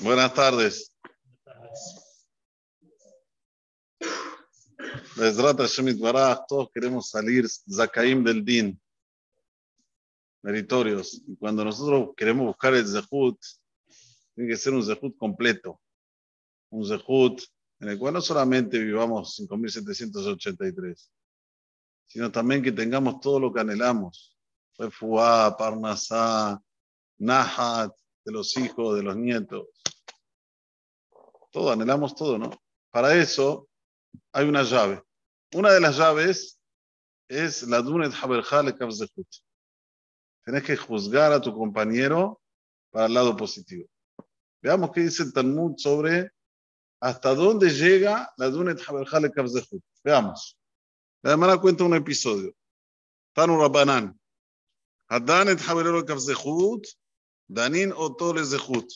Buenas tardes. Todos queremos salir Zakaim del Din, meritorios. Y cuando nosotros queremos buscar el Zehut, tiene que ser un Zehut completo. Un Zehut en el cual no solamente vivamos 5.783, sino también que tengamos todo lo que anhelamos. Refuá, Parnasá, Nahat, de los hijos, de los nietos. Todo, anhelamos todo, ¿no? Para eso hay una llave. Una de las llaves es la Dunet Haberjale Kavzehut. Tienes que juzgar a tu compañero para el lado positivo. Veamos qué dice el Talmud sobre hasta dónde llega la Dunet Haberjale Kavzehut. Veamos. La hermana cuenta un episodio. Tanu Rabbanan. Hadanet Haberjale Kavzehut. Danin Otole Zehut.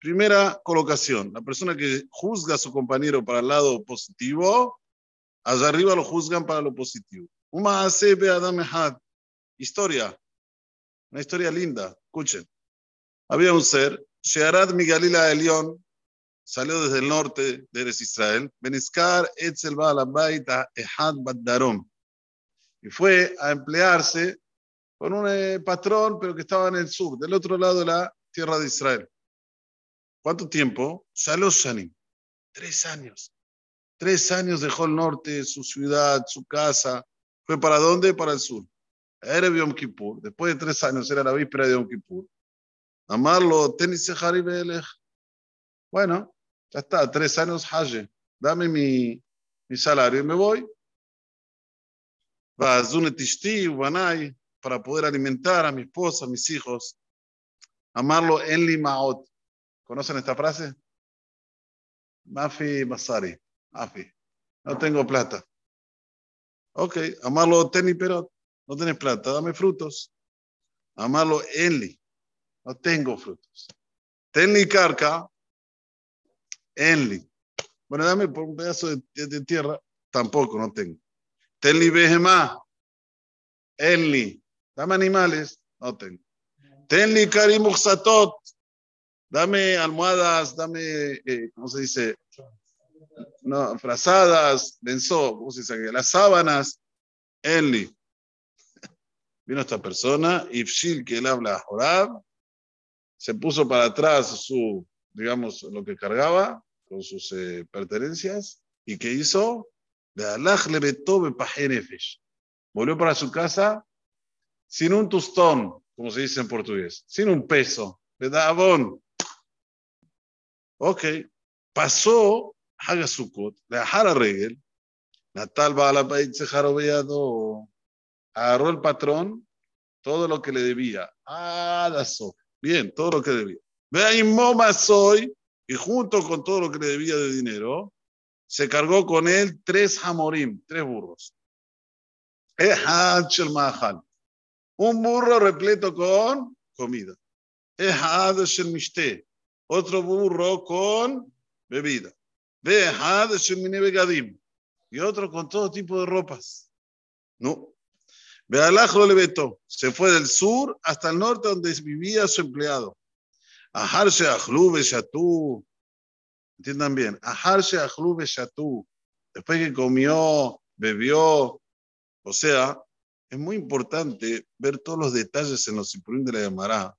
Primera colocación. La persona que juzga a su compañero para el lado positivo Allá arriba lo juzgan para lo positivo. Uma Adam Historia. Una historia linda. Escuchen. Había un ser, Shearat Migalila Elión, salió desde el norte de Eres Israel, Beniskar Etzel Baalabaita Ehad Baddarom. Y fue a emplearse con un eh, patrón, pero que estaba en el sur, del otro lado de la tierra de Israel. ¿Cuánto tiempo? Shalosh Shanim. Tres años. Tres años dejó el norte, su ciudad, su casa. ¿Fue para dónde? Para el sur. Era Yom Kippur. Después de tres años era la víspera de Yom Kippur. Amarlo, tenis Bueno, ya está, tres años Haje. Dame mi, mi salario y me voy. Va a para poder alimentar a mi esposa, a mis hijos. Amarlo en Limaot. ¿Conocen esta frase? Mafi Masari. Afi, no tengo plata. Ok, amarlo Teni pero no tienes plata, dame frutos. Amarlo Enli, no tengo frutos. Tenli Carca, Enli. Bueno, dame por un pedazo de, tierra, tampoco, no tengo. Tenli Behemá, Enli. Dame animales, no tengo. Tenli Karimuxatot, dame almohadas, dame, eh, ¿cómo se dice? no, frazadas, denso, ¿cómo se dice? Las sábanas, Enli. Vino esta persona, Ifshil, que él habla Jorab, se puso para atrás su, digamos, lo que cargaba con sus eh, pertenencias, y ¿qué hizo? Volvió para su casa sin un tostón, como se dice en portugués, sin un peso, ¿verdad? Ok, pasó Haga Sukkot, la Regel, Natal Baalabait se Beado, agarró el patrón todo lo que le debía. Adaso, bien, todo lo que debía. Ve Moma soy, y junto con todo lo que le debía de dinero, se cargó con él tres hamorim, tres burros. Un burro repleto con comida. Otro burro con bebida. Y otro con todo tipo de ropas. No. Bealajo le vetó. Se fue del sur hasta el norte donde vivía su empleado. Ajarse Ajlube Shatú. Entiendan bien. Ajarse Ajlube Shatú. Después que comió, bebió. O sea, es muy importante ver todos los detalles en los Sipurim de la Gemara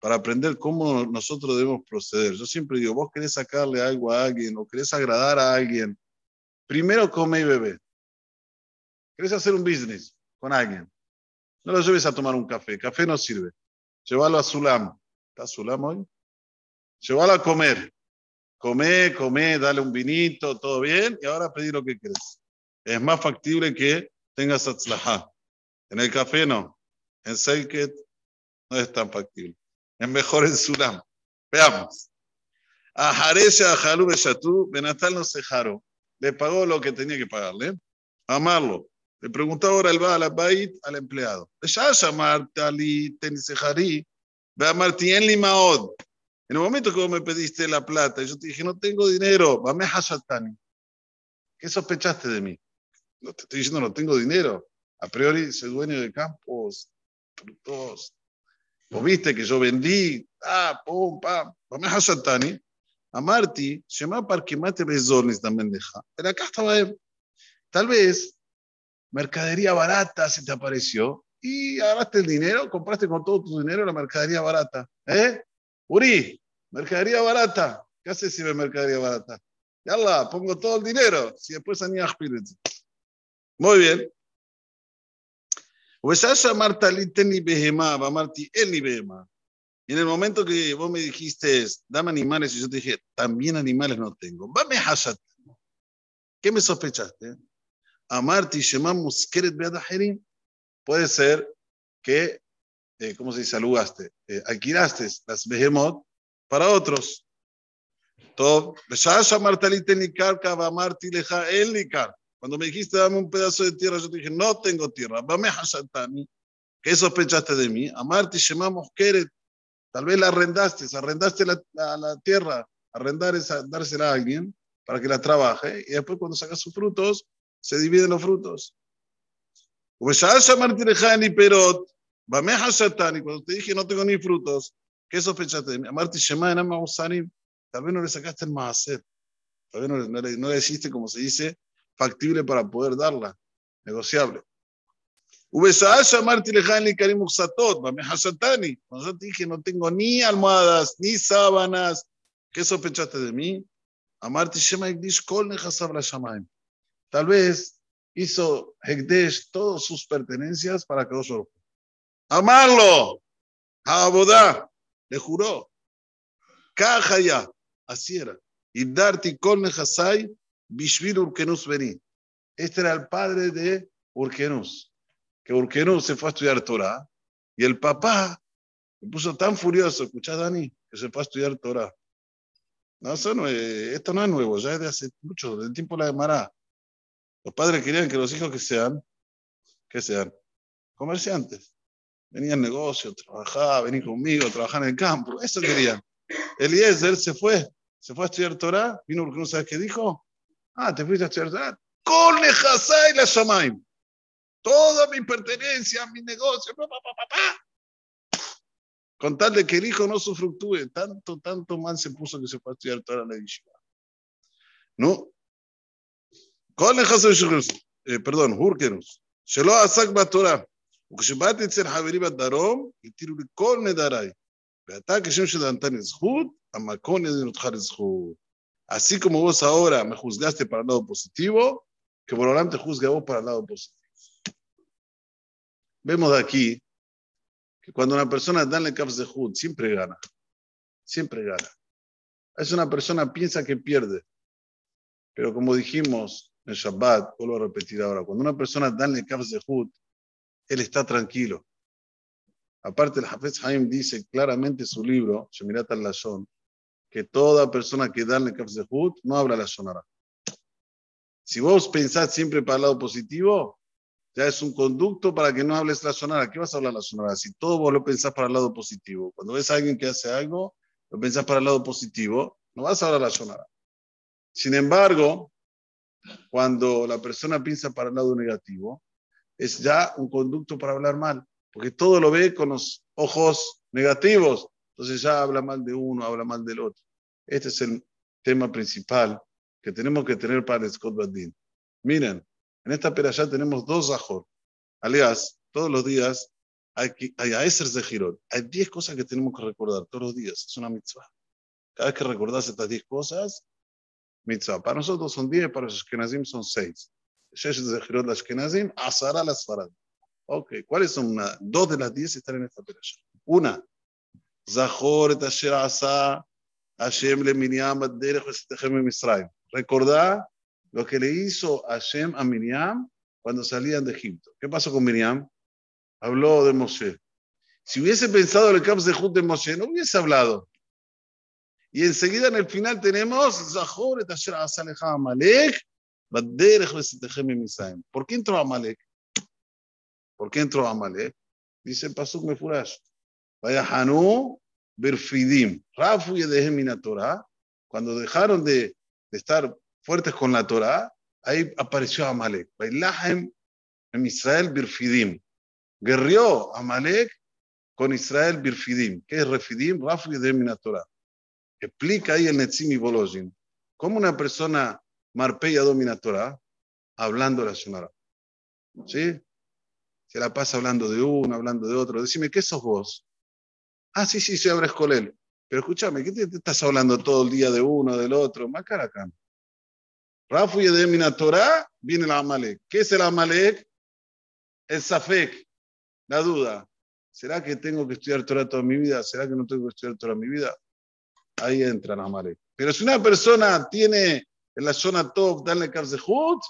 para aprender cómo nosotros debemos proceder. Yo siempre digo, vos querés sacarle algo a alguien o querés agradar a alguien, primero come y bebe. Querés hacer un business con alguien. No lo lleves a tomar un café, café no sirve. Llévalo a Sulam. ¿Está Sulam hoy? Llévalo a comer. Come, come, dale un vinito, todo bien, y ahora pedí lo que querés. Es más factible que tengas atzlajá. En el café no. En Selket no es tan factible es mejor en Sulam. Veamos. A Jaresha, a Jalú, Beshatú, Benatal no se jaro. Le pagó lo que tenía que pagarle. Amarlo. Le preguntó ahora el Baal Bait al empleado. Ya llamarte Ali, Tenisejarí, ve a Martien Limaod. En el momento que vos me pediste la plata, yo te dije, no tengo dinero, vame Hashatani. ¿Qué sospechaste de mí? No te estoy diciendo, no tengo dinero. A priori, soy dueño de campos, frutos, Vos viste que yo vendí, ah, pum, pam, hasatani. A Marti, llama para que mate besones también deja. Pero acá estaba. Tal vez mercadería barata se te apareció y agarraste el dinero, compraste con todo tu dinero la mercadería barata. ¿Eh? Uri, mercadería barata. ¿Qué haces si ve mercadería barata? la pongo todo el dinero. Si después anía Muy bien. Pues Marta ni behema, va Marti ni behema. Y en el momento que vos me dijiste, dame animales, y yo te dije, también animales no tengo. Vame hashat. ¿Qué me sospechaste? Amarti Shema Muskeret Beadaherim. Puede ser que, eh, ¿cómo se dice? Alugaste, eh, alquilaste las Behemot para otros. Todo. Cuando me dijiste, dame un pedazo de tierra, yo te dije, no tengo tierra. Vame hashatani. ¿Qué sospechaste de mí? Amarti Shema Muskeret Tal vez la arrendaste, arrendaste la, la, tierra, arrendar es dársela a alguien para que la trabaje y después cuando saca sus frutos, se dividen los frutos. Perot, cuando te dije no tengo ni frutos, ¿qué sospechaste de mí? Amarti tal vez no le sacaste el maaser, tal vez no, no, le, no le hiciste, como se dice, factible para poder darla, negociable. Cuando yo te dije, no tengo ni almohadas, ni sábanas, ¿qué sospechaste de mí? Tal vez hizo Hekdesh todas sus pertenencias para que otro. Amarlo, Abodá, le juró. Caja ya, así era. Y Darti Kol Nehasai Bishvil Urkenus Beni. Este era el padre de Urkenus que Urqueno se fue a estudiar Torah y el papá se puso tan furioso, escuchá Dani, que se fue a estudiar Torah. No, eso no esto no es nuevo, ya es de hace mucho, del tiempo de la Gemara. Los padres querían que los hijos que sean, que sean comerciantes. Venían negocios, trabajaban, venían conmigo, trabajaban en el campo, eso querían. Eliezer se fue, se fue a estudiar Torah, vino porque no sabes qué dijo. Ah, te fuiste a estudiar Torah. Con y la Shamaim toda mi pertenencia, mi negocio, papá, papá, con tal de que el hijo no sufructúe, tanto, tanto mal se puso que se fue a estudiar toda la yeshiva. ¿No? כל נכסו של פרדון, הורקנוס, שלא עסק בתורה, וכשבאתי אצל חברי בדרום, התירו לי כל נדריי. ואתה כשם שנתן לי זכות, המקום ידין אותך לזכות. Así como vos ahora me juzgaste para el lado positivo, que Borolam te juzga vos para el lado positivo. Vemos de aquí que cuando una persona da el caps de Hud, siempre gana. Siempre gana. Es una persona piensa que pierde. Pero como dijimos en Shabbat, vuelvo a repetir ahora, cuando una persona da el caps de Hud, él está tranquilo. Aparte, el Hafez Haim dice claramente en su libro, Shemirat al-Lashon, que toda persona que da el caps de no habla la sonara. Si vos pensás siempre para el lado positivo, ya es un conducto para que no hables la sonora. ¿Qué vas a hablar la sonora? Si todo vos lo pensás para el lado positivo. Cuando ves a alguien que hace algo, lo pensás para el lado positivo, no vas a hablar la sonora. Sin embargo, cuando la persona piensa para el lado negativo, es ya un conducto para hablar mal, porque todo lo ve con los ojos negativos. Entonces ya habla mal de uno, habla mal del otro. Este es el tema principal que tenemos que tener para el Scott Badin. Miren, en esta ya tenemos dos Zahor. Aliás, todos los días hay, hay Aeser de Girón. Hay 10 cosas que tenemos que recordar todos los días. Es una mitzvah. Cada vez que recordás estas 10 cosas, mitzvah. Para nosotros son 10, para los Ashkenazim son 6. Shesh de Girón, las Ashkenazim, Azara las Farad. Ok, ¿cuáles son? Una? Dos de las 10 están en esta perasha. Una, Zahor et Asher Asa, Hashem le Miriam. Recordá lo que le hizo Hashem a Miriam cuando salían de Egipto. ¿Qué pasó con Miriam? Habló de Moshe. Si hubiese pensado en el campus de Jud de Moshe, no hubiese hablado. Y enseguida en el final tenemos Zahor et Asher Asaleja Amalek, ¿Por qué entró Amalek? ¿Por qué entró Amalek? Dice Pasuk Mefurash. Vaya Hanu Berfidim. Rafu y de Torah. Cuando dejaron de, estar fuertes con la Torah, ahí apareció Amalek. Bailahem en Israel Birfidim. Guerrió Amalek con Israel Birfidim. ¿Qué es Refidim? Rafu y Torah. Explica ahí el Netzim y Bolojin. ¿Cómo una persona marpeya domina Torah? Hablando la Shonara. ¿Sí? Se la pasa hablando de uno, hablando de otro. Decime, ¿qué sos vos? Ah, sí, sí, soy Abres Colel. Pero escúchame, ¿qué te, estás hablando todo el día de uno, del otro? Macaracan. Rafu y de Torah viene la Amalek. ¿Qué es el Amalek? El Safek, la duda. ¿Será que tengo que estudiar Torah toda mi vida? ¿Será que no tengo que estudiar toda mi vida? Ahí entra Amalek. Pero si una persona tiene en la zona top, darle Karzehut,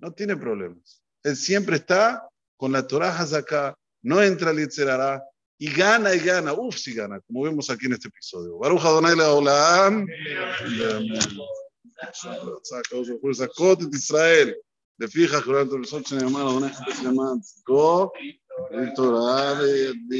no tiene problemas. Él siempre está con la Torah acá, no entra al Yitzerará y gana y gana. Uf, si gana, como vemos aquí en este episodio. Baruch Adonai Leolam. סקות את ישראל, לפיכך קוראים אותו לסוד שנאמר, עונה חפש למען צדקו, תורה וידי